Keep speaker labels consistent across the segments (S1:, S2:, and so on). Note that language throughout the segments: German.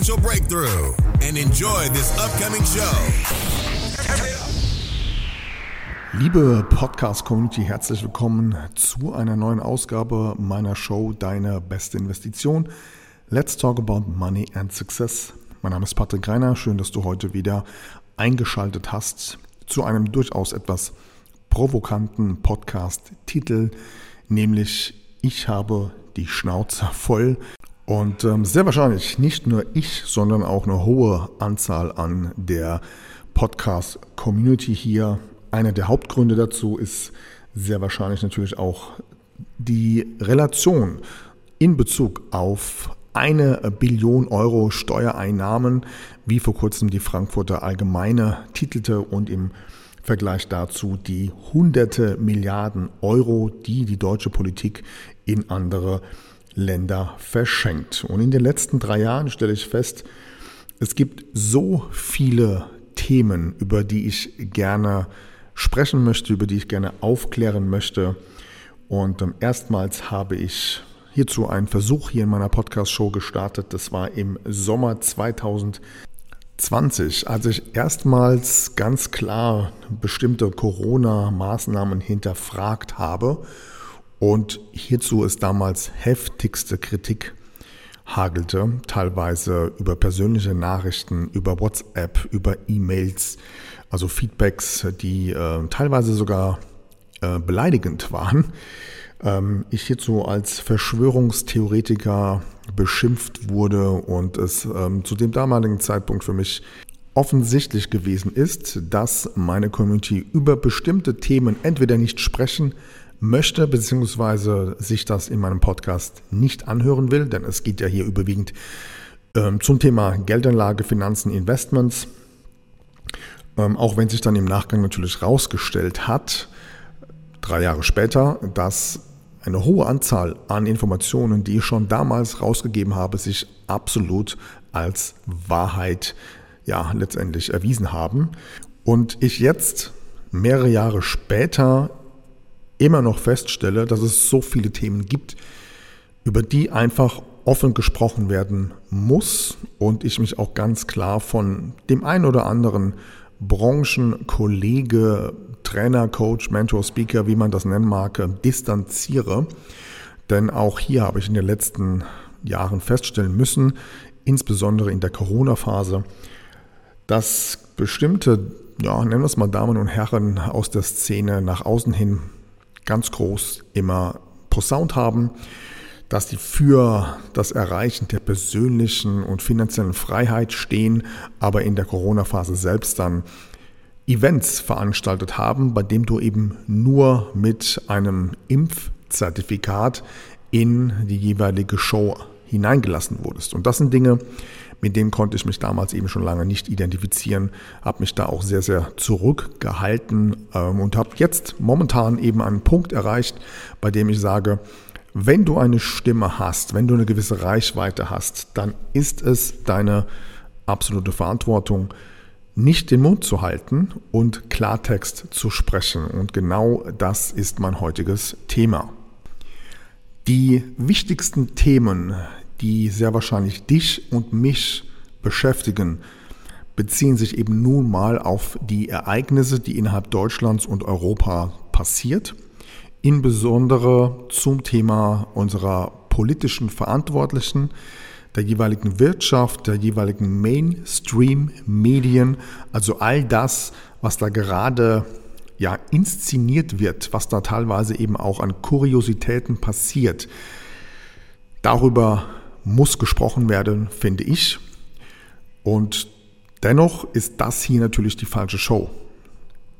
S1: breakthrough and enjoy this upcoming show.
S2: Liebe Podcast-Community, herzlich willkommen zu einer neuen Ausgabe meiner Show Deine beste Investition. Let's talk about money and success. Mein Name ist Patrick Greiner. Schön, dass du heute wieder eingeschaltet hast zu einem durchaus etwas provokanten Podcast-Titel, nämlich Ich habe die Schnauze voll und ähm, sehr wahrscheinlich nicht nur ich, sondern auch eine hohe Anzahl an der Podcast-Community hier. Einer der Hauptgründe dazu ist sehr wahrscheinlich natürlich auch die Relation in Bezug auf eine Billion Euro Steuereinnahmen, wie vor kurzem die Frankfurter Allgemeine titelte und im Vergleich dazu die hunderte Milliarden Euro, die die deutsche Politik in andere Länder verschenkt. Und in den letzten drei Jahren stelle ich fest, es gibt so viele Themen, über die ich gerne sprechen möchte, über die ich gerne aufklären möchte. Und ähm, erstmals habe ich hierzu einen Versuch hier in meiner Podcast-Show gestartet. Das war im Sommer 2020, als ich erstmals ganz klar bestimmte Corona-Maßnahmen hinterfragt habe und hierzu ist damals heftigste Kritik hagelte, teilweise über persönliche Nachrichten, über WhatsApp, über E-Mails, also Feedbacks, die äh, teilweise sogar äh, beleidigend waren. Ähm, ich hierzu als Verschwörungstheoretiker beschimpft wurde und es ähm, zu dem damaligen Zeitpunkt für mich offensichtlich gewesen ist, dass meine Community über bestimmte Themen entweder nicht sprechen, möchte, beziehungsweise sich das in meinem Podcast nicht anhören will, denn es geht ja hier überwiegend ähm, zum Thema Geldanlage, Finanzen, Investments. Ähm, auch wenn sich dann im Nachgang natürlich rausgestellt hat, drei Jahre später, dass eine hohe Anzahl an Informationen, die ich schon damals rausgegeben habe, sich absolut als Wahrheit ja letztendlich erwiesen haben. Und ich jetzt mehrere Jahre später immer noch feststelle, dass es so viele Themen gibt, über die einfach offen gesprochen werden muss und ich mich auch ganz klar von dem einen oder anderen Branchenkollege, Trainer, Coach, Mentor, Speaker, wie man das nennen mag, distanziere. Denn auch hier habe ich in den letzten Jahren feststellen müssen, insbesondere in der Corona-Phase, dass bestimmte, ja, nennen wir es mal Damen und Herren aus der Szene nach außen hin ganz groß immer posaunt haben, dass die für das Erreichen der persönlichen und finanziellen Freiheit stehen, aber in der Corona-Phase selbst dann Events veranstaltet haben, bei dem du eben nur mit einem Impfzertifikat in die jeweilige Show hineingelassen wurdest. Und das sind Dinge, mit denen konnte ich mich damals eben schon lange nicht identifizieren, habe mich da auch sehr, sehr zurückgehalten ähm, und habe jetzt momentan eben einen Punkt erreicht, bei dem ich sage, wenn du eine Stimme hast, wenn du eine gewisse Reichweite hast, dann ist es deine absolute Verantwortung, nicht den Mund zu halten und Klartext zu sprechen. Und genau das ist mein heutiges Thema. Die wichtigsten Themen, die sehr wahrscheinlich dich und mich beschäftigen, beziehen sich eben nun mal auf die Ereignisse, die innerhalb Deutschlands und Europa passiert, insbesondere zum Thema unserer politischen Verantwortlichen, der jeweiligen Wirtschaft, der jeweiligen Mainstream-Medien, also all das, was da gerade ja inszeniert wird, was da teilweise eben auch an Kuriositäten passiert. Darüber muss gesprochen werden, finde ich. Und dennoch ist das hier natürlich die falsche Show.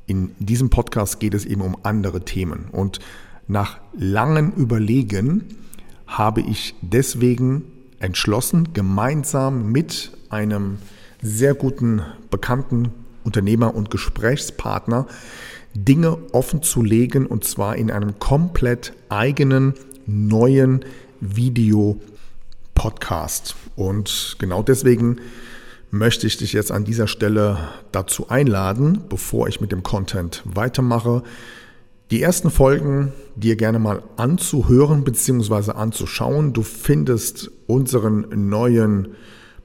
S2: In diesem Podcast geht es eben um andere Themen. Und nach langem Überlegen habe ich deswegen entschlossen, gemeinsam mit einem sehr guten Bekannten, Unternehmer und Gesprächspartner Dinge offen zu legen und zwar in einem komplett eigenen, neuen Video-Podcast. Und genau deswegen möchte ich dich jetzt an dieser Stelle dazu einladen, bevor ich mit dem Content weitermache, die ersten Folgen dir gerne mal anzuhören bzw. anzuschauen. Du findest unseren neuen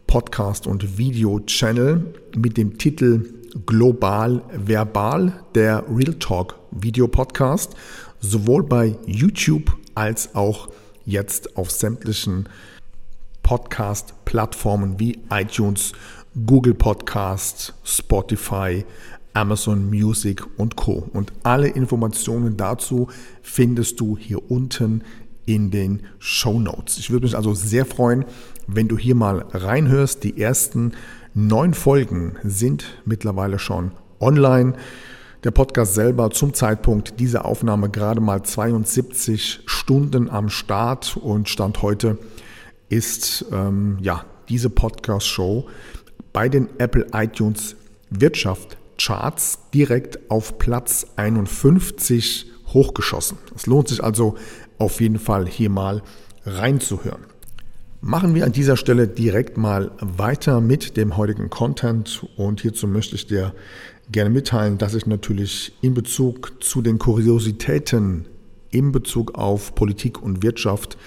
S2: Podcast und Video-Channel mit dem Titel Global Verbal, der Real Talk Video Podcast, sowohl bei YouTube als auch jetzt auf sämtlichen Podcast-Plattformen wie iTunes, Google Podcast, Spotify, Amazon Music und Co. Und alle Informationen dazu findest du hier unten in den Show Notes. Ich würde mich also sehr freuen, wenn du hier mal reinhörst. Die ersten neun Folgen sind mittlerweile schon online. Der Podcast selber zum Zeitpunkt dieser Aufnahme gerade mal 72 Stunden am Start und Stand heute ist ähm, ja diese Podcast-Show bei den Apple iTunes Wirtschaft Charts direkt auf Platz 51 hochgeschossen. Es lohnt sich also auf jeden Fall hier mal reinzuhören. Machen wir an dieser Stelle direkt mal weiter mit dem heutigen Content und hierzu möchte ich dir gerne mitteilen, dass ich natürlich in Bezug zu den Kuriositäten in Bezug auf Politik und Wirtschaft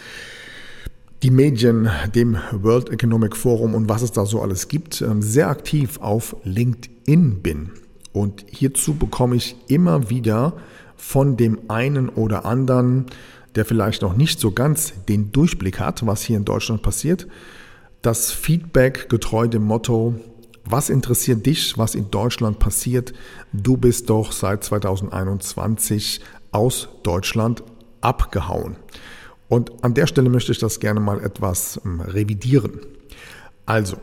S2: die Medien, dem World Economic Forum und was es da so alles gibt, ähm, sehr aktiv auf LinkedIn bin. Und hierzu bekomme ich immer wieder von dem einen oder anderen, der vielleicht noch nicht so ganz den Durchblick hat, was hier in Deutschland passiert, das Feedback getreu dem Motto, was interessiert dich, was in Deutschland passiert? Du bist doch seit 2021 aus Deutschland abgehauen. Und an der Stelle möchte ich das gerne mal etwas ähm, revidieren. Also,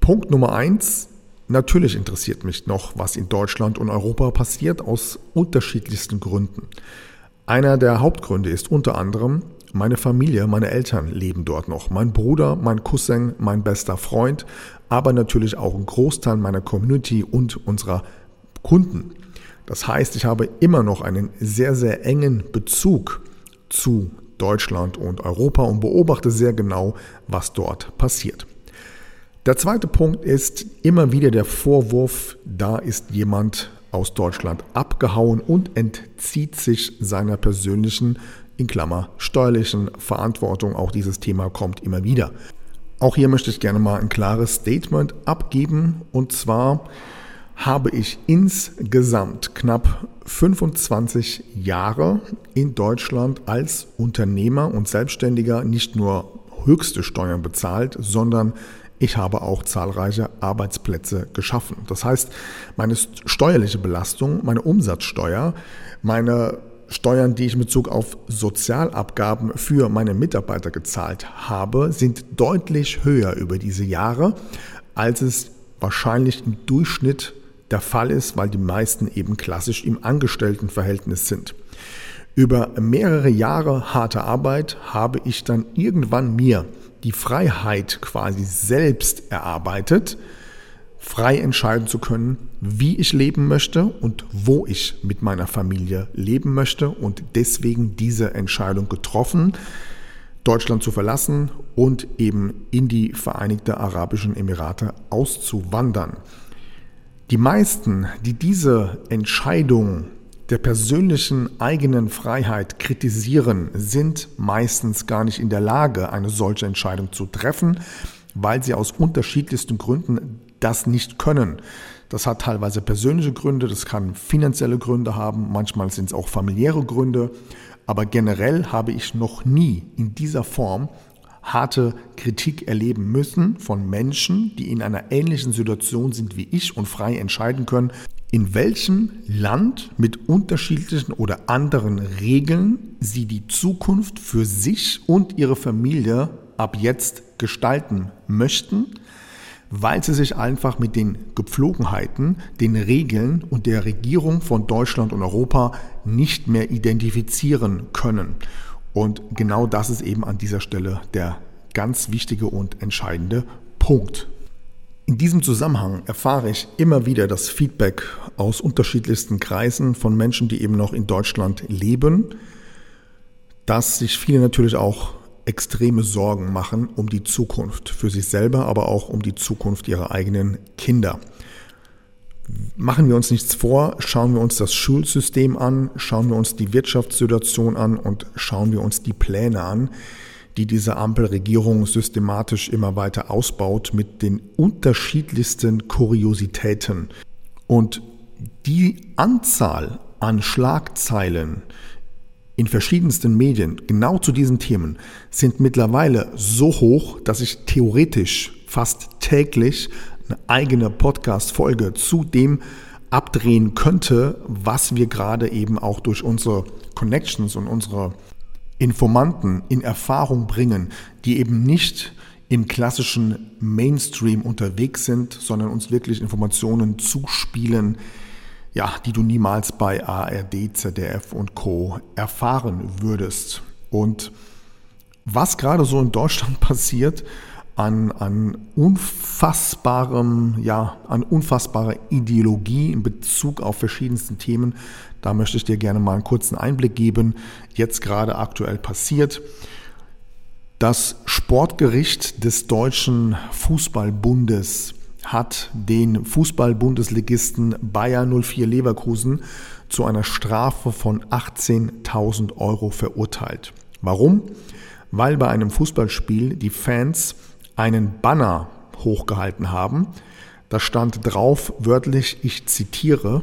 S2: Punkt Nummer eins. Natürlich interessiert mich noch, was in Deutschland und Europa passiert, aus unterschiedlichsten Gründen. Einer der Hauptgründe ist unter anderem, meine Familie, meine Eltern leben dort noch. Mein Bruder, mein Cousin, mein bester Freund, aber natürlich auch ein Großteil meiner Community und unserer Kunden. Das heißt, ich habe immer noch einen sehr, sehr engen Bezug zu Deutschland und Europa und beobachte sehr genau, was dort passiert. Der zweite Punkt ist immer wieder der Vorwurf, da ist jemand aus Deutschland abgehauen und entzieht sich seiner persönlichen, in Klammer, steuerlichen Verantwortung. Auch dieses Thema kommt immer wieder. Auch hier möchte ich gerne mal ein klares Statement abgeben und zwar habe ich insgesamt knapp 25 Jahre in Deutschland als Unternehmer und Selbstständiger nicht nur höchste Steuern bezahlt, sondern ich habe auch zahlreiche Arbeitsplätze geschaffen. Das heißt, meine steuerliche Belastung, meine Umsatzsteuer, meine Steuern, die ich in Bezug auf Sozialabgaben für meine Mitarbeiter gezahlt habe, sind deutlich höher über diese Jahre, als es wahrscheinlich im Durchschnitt der Fall ist, weil die meisten eben klassisch im Angestelltenverhältnis sind. Über mehrere Jahre harte Arbeit habe ich dann irgendwann mir die Freiheit quasi selbst erarbeitet, frei entscheiden zu können, wie ich leben möchte und wo ich mit meiner Familie leben möchte und deswegen diese Entscheidung getroffen, Deutschland zu verlassen und eben in die Vereinigten Arabischen Emirate auszuwandern. Die meisten, die diese Entscheidung der persönlichen eigenen Freiheit kritisieren, sind meistens gar nicht in der Lage, eine solche Entscheidung zu treffen, weil sie aus unterschiedlichsten Gründen das nicht können. Das hat teilweise persönliche Gründe, das kann finanzielle Gründe haben, manchmal sind es auch familiäre Gründe, aber generell habe ich noch nie in dieser Form harte Kritik erleben müssen von Menschen, die in einer ähnlichen Situation sind wie ich und frei entscheiden können, in welchem Land mit unterschiedlichen oder anderen Regeln sie die Zukunft für sich und ihre Familie ab jetzt gestalten möchten, weil sie sich einfach mit den Gepflogenheiten, den Regeln und der Regierung von Deutschland und Europa nicht mehr identifizieren können. Und genau das ist eben an dieser Stelle der ganz wichtige und entscheidende Punkt. In diesem Zusammenhang erfahre ich immer wieder das Feedback aus unterschiedlichsten Kreisen von Menschen, die eben noch in Deutschland leben, dass sich viele natürlich auch extreme Sorgen machen um die Zukunft für sich selber, aber auch um die Zukunft ihrer eigenen Kinder. Machen wir uns nichts vor, schauen wir uns das Schulsystem an, schauen wir uns die Wirtschaftssituation an und schauen wir uns die Pläne an, die diese Ampelregierung systematisch immer weiter ausbaut mit den unterschiedlichsten Kuriositäten. Und die Anzahl an Schlagzeilen in verschiedensten Medien genau zu diesen Themen sind mittlerweile so hoch, dass ich theoretisch fast täglich eine eigene Podcast-Folge zu dem abdrehen könnte, was wir gerade eben auch durch unsere Connections und unsere Informanten in Erfahrung bringen, die eben nicht im klassischen Mainstream unterwegs sind, sondern uns wirklich Informationen zuspielen, ja, die du niemals bei ARD, ZDF und Co erfahren würdest. Und was gerade so in Deutschland passiert, an, an unfassbarem, ja, an unfassbarer Ideologie in Bezug auf verschiedensten Themen. Da möchte ich dir gerne mal einen kurzen Einblick geben, jetzt gerade aktuell passiert. Das Sportgericht des Deutschen Fußballbundes hat den Fußballbundesligisten Bayer 04 Leverkusen zu einer Strafe von 18.000 Euro verurteilt. Warum? Weil bei einem Fußballspiel die Fans einen Banner hochgehalten haben. Da stand drauf wörtlich, ich zitiere,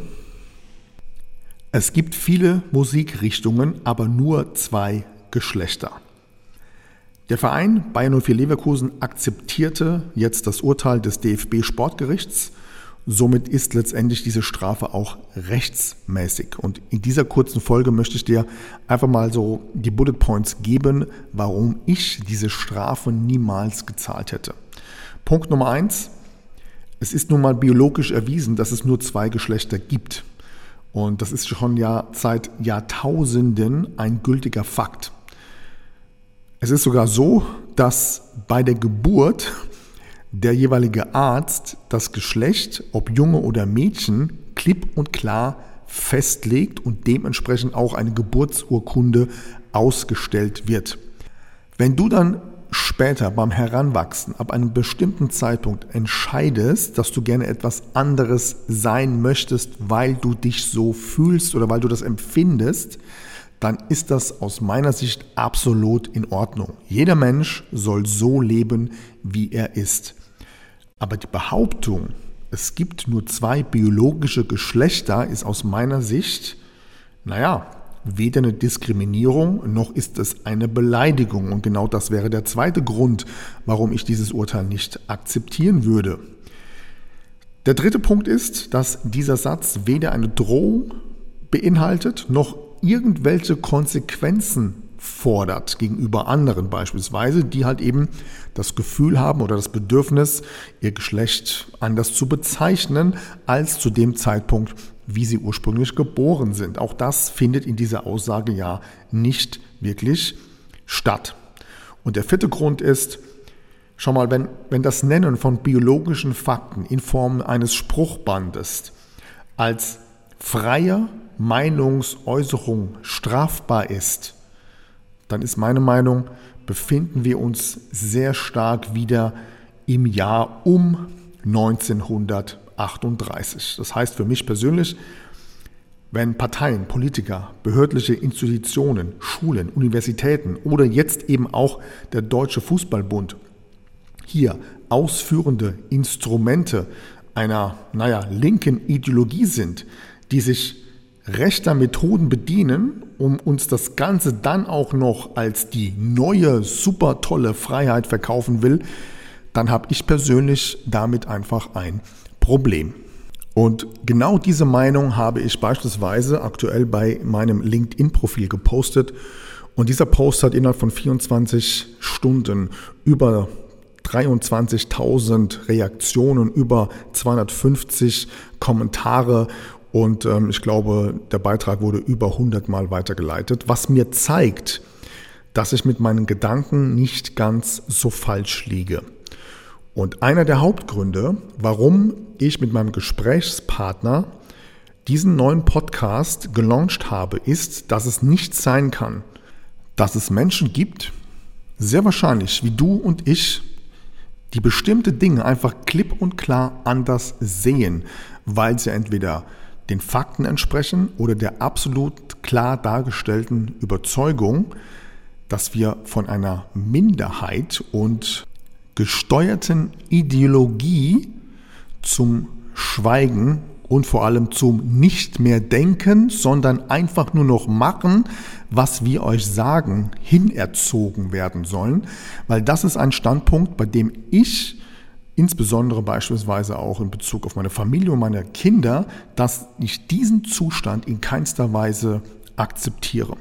S2: es gibt viele Musikrichtungen, aber nur zwei Geschlechter. Der Verein Bayern 04 Leverkusen akzeptierte jetzt das Urteil des DFB Sportgerichts. Somit ist letztendlich diese Strafe auch rechtsmäßig. Und in dieser kurzen Folge möchte ich dir einfach mal so die Bullet Points geben, warum ich diese Strafe niemals gezahlt hätte. Punkt Nummer eins. Es ist nun mal biologisch erwiesen, dass es nur zwei Geschlechter gibt. Und das ist schon ja seit Jahrtausenden ein gültiger Fakt. Es ist sogar so, dass bei der Geburt der jeweilige Arzt das Geschlecht, ob Junge oder Mädchen, klipp und klar festlegt und dementsprechend auch eine Geburtsurkunde ausgestellt wird. Wenn du dann später beim Heranwachsen ab einem bestimmten Zeitpunkt entscheidest, dass du gerne etwas anderes sein möchtest, weil du dich so fühlst oder weil du das empfindest, dann ist das aus meiner Sicht absolut in Ordnung. Jeder Mensch soll so leben, wie er ist. Aber die Behauptung, es gibt nur zwei biologische Geschlechter, ist aus meiner Sicht, naja, weder eine Diskriminierung noch ist es eine Beleidigung. Und genau das wäre der zweite Grund, warum ich dieses Urteil nicht akzeptieren würde. Der dritte Punkt ist, dass dieser Satz weder eine Drohung beinhaltet noch irgendwelche Konsequenzen fordert gegenüber anderen beispielsweise, die halt eben das Gefühl haben oder das Bedürfnis, ihr Geschlecht anders zu bezeichnen als zu dem Zeitpunkt, wie sie ursprünglich geboren sind. Auch das findet in dieser Aussage ja nicht wirklich statt. Und der vierte Grund ist, schau mal, wenn, wenn das Nennen von biologischen Fakten in Form eines Spruchbandes als freie Meinungsäußerung strafbar ist, dann ist meine Meinung, befinden wir uns sehr stark wieder im Jahr um 1938. Das heißt für mich persönlich, wenn Parteien, Politiker, behördliche Institutionen, Schulen, Universitäten oder jetzt eben auch der Deutsche Fußballbund hier ausführende Instrumente einer, naja, linken Ideologie sind, die sich rechter Methoden bedienen, um uns das Ganze dann auch noch als die neue, super tolle Freiheit verkaufen will, dann habe ich persönlich damit einfach ein Problem. Und genau diese Meinung habe ich beispielsweise aktuell bei meinem LinkedIn-Profil gepostet. Und dieser Post hat innerhalb von 24 Stunden über 23.000 Reaktionen, über 250 Kommentare und ähm, ich glaube, der Beitrag wurde über 100 Mal weitergeleitet, was mir zeigt, dass ich mit meinen Gedanken nicht ganz so falsch liege. Und einer der Hauptgründe, warum ich mit meinem Gesprächspartner diesen neuen Podcast gelauncht habe, ist, dass es nicht sein kann, dass es Menschen gibt, sehr wahrscheinlich wie du und ich, die bestimmte Dinge einfach klipp und klar anders sehen, weil sie entweder den Fakten entsprechen oder der absolut klar dargestellten Überzeugung, dass wir von einer Minderheit und gesteuerten Ideologie zum Schweigen und vor allem zum nicht mehr denken, sondern einfach nur noch machen, was wir euch sagen, hinerzogen werden sollen, weil das ist ein Standpunkt, bei dem ich insbesondere beispielsweise auch in Bezug auf meine Familie und meine Kinder, dass ich diesen Zustand in keinster Weise akzeptiere.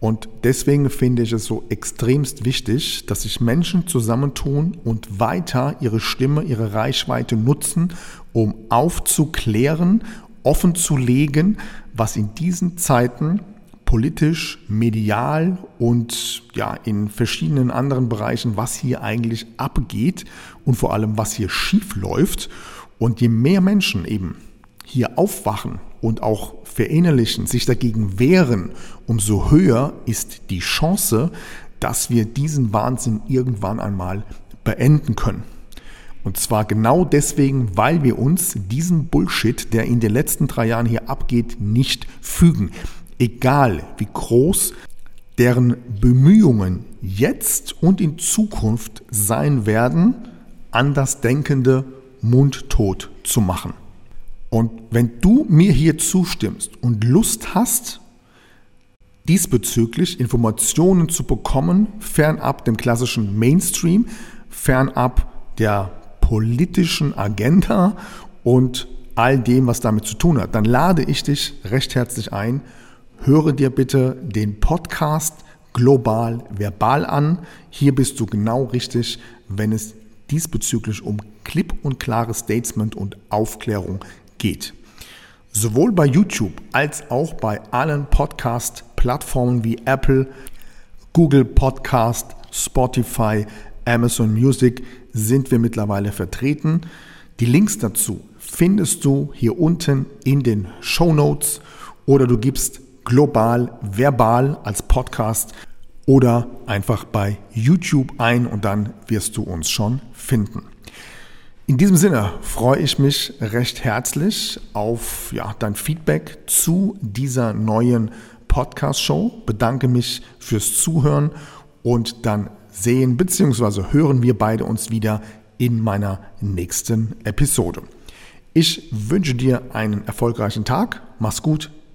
S2: Und deswegen finde ich es so extremst wichtig, dass sich Menschen zusammentun und weiter ihre Stimme, ihre Reichweite nutzen, um aufzuklären, offen zu legen, was in diesen Zeiten politisch, medial und ja, in verschiedenen anderen Bereichen, was hier eigentlich abgeht und vor allem, was hier schief läuft. Und je mehr Menschen eben hier aufwachen und auch verinnerlichen, sich dagegen wehren, umso höher ist die Chance, dass wir diesen Wahnsinn irgendwann einmal beenden können. Und zwar genau deswegen, weil wir uns diesen Bullshit, der in den letzten drei Jahren hier abgeht, nicht fügen egal wie groß deren Bemühungen jetzt und in Zukunft sein werden, Andersdenkende mundtot zu machen. Und wenn du mir hier zustimmst und Lust hast, diesbezüglich Informationen zu bekommen, fernab dem klassischen Mainstream, fernab der politischen Agenda und all dem, was damit zu tun hat, dann lade ich dich recht herzlich ein, höre dir bitte den Podcast Global Verbal an. Hier bist du genau richtig, wenn es diesbezüglich um klipp und klares Statement und Aufklärung geht. Sowohl bei YouTube als auch bei allen Podcast-Plattformen wie Apple, Google Podcast, Spotify, Amazon Music sind wir mittlerweile vertreten. Die Links dazu findest du hier unten in den Show Notes oder du gibst global, verbal als Podcast oder einfach bei YouTube ein und dann wirst du uns schon finden. In diesem Sinne freue ich mich recht herzlich auf ja, dein Feedback zu dieser neuen Podcast-Show. Bedanke mich fürs Zuhören und dann sehen bzw. hören wir beide uns wieder in meiner nächsten Episode. Ich wünsche dir einen erfolgreichen Tag. Mach's gut.